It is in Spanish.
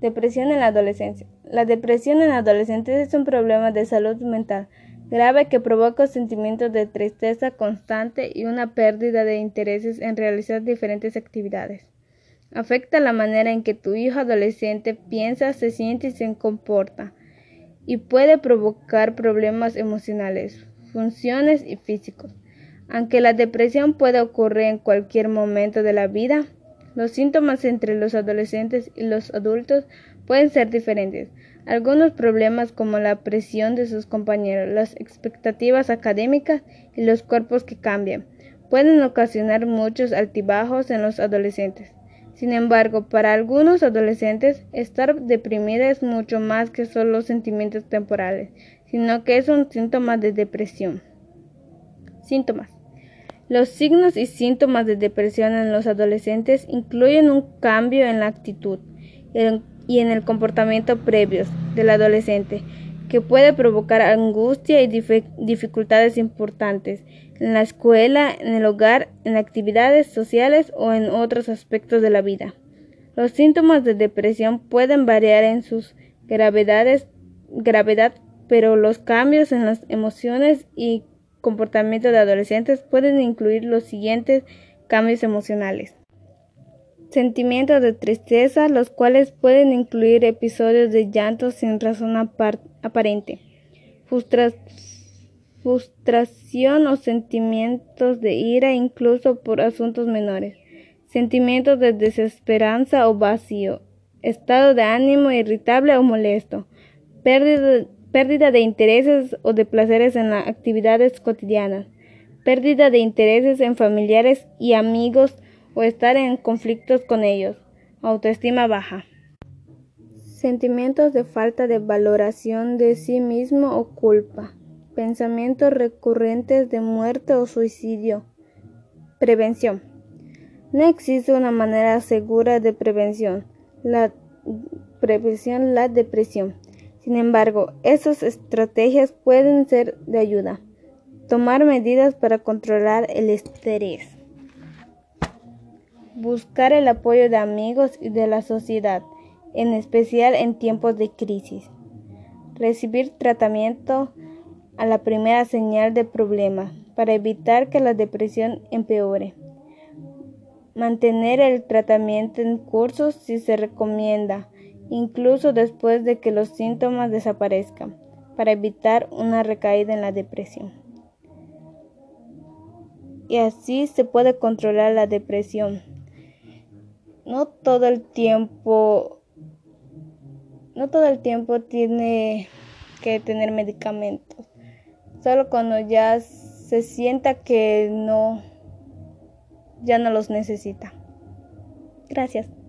Depresión en la adolescencia. La depresión en adolescentes es un problema de salud mental grave que provoca sentimientos de tristeza constante y una pérdida de intereses en realizar diferentes actividades. Afecta la manera en que tu hijo adolescente piensa, se siente y se comporta, y puede provocar problemas emocionales, funciones y físicos. Aunque la depresión puede ocurrir en cualquier momento de la vida, los síntomas entre los adolescentes y los adultos pueden ser diferentes. Algunos problemas como la presión de sus compañeros, las expectativas académicas y los cuerpos que cambian pueden ocasionar muchos altibajos en los adolescentes. Sin embargo, para algunos adolescentes, estar deprimida es mucho más que solo sentimientos temporales, sino que es un síntoma de depresión. Síntomas. Los signos y síntomas de depresión en los adolescentes incluyen un cambio en la actitud y en el comportamiento previos del adolescente, que puede provocar angustia y dificultades importantes en la escuela, en el hogar, en actividades sociales o en otros aspectos de la vida. Los síntomas de depresión pueden variar en sus gravedades, gravedad, pero los cambios en las emociones y comportamiento de adolescentes pueden incluir los siguientes cambios emocionales. Sentimientos de tristeza, los cuales pueden incluir episodios de llanto sin razón aparente, frustración o sentimientos de ira incluso por asuntos menores, sentimientos de desesperanza o vacío, estado de ánimo irritable o molesto, pérdida pérdida de intereses o de placeres en las actividades cotidianas, pérdida de intereses en familiares y amigos o estar en conflictos con ellos, autoestima baja. Sentimientos de falta de valoración de sí mismo o culpa, pensamientos recurrentes de muerte o suicidio. Prevención. No existe una manera segura de prevención. La prevención la depresión. Sin embargo, esas estrategias pueden ser de ayuda. Tomar medidas para controlar el estrés. Buscar el apoyo de amigos y de la sociedad, en especial en tiempos de crisis. Recibir tratamiento a la primera señal de problema para evitar que la depresión empeore. Mantener el tratamiento en curso si se recomienda incluso después de que los síntomas desaparezcan, para evitar una recaída en la depresión. Y así se puede controlar la depresión. No todo el tiempo, no todo el tiempo tiene que tener medicamentos. Solo cuando ya se sienta que no, ya no los necesita. Gracias.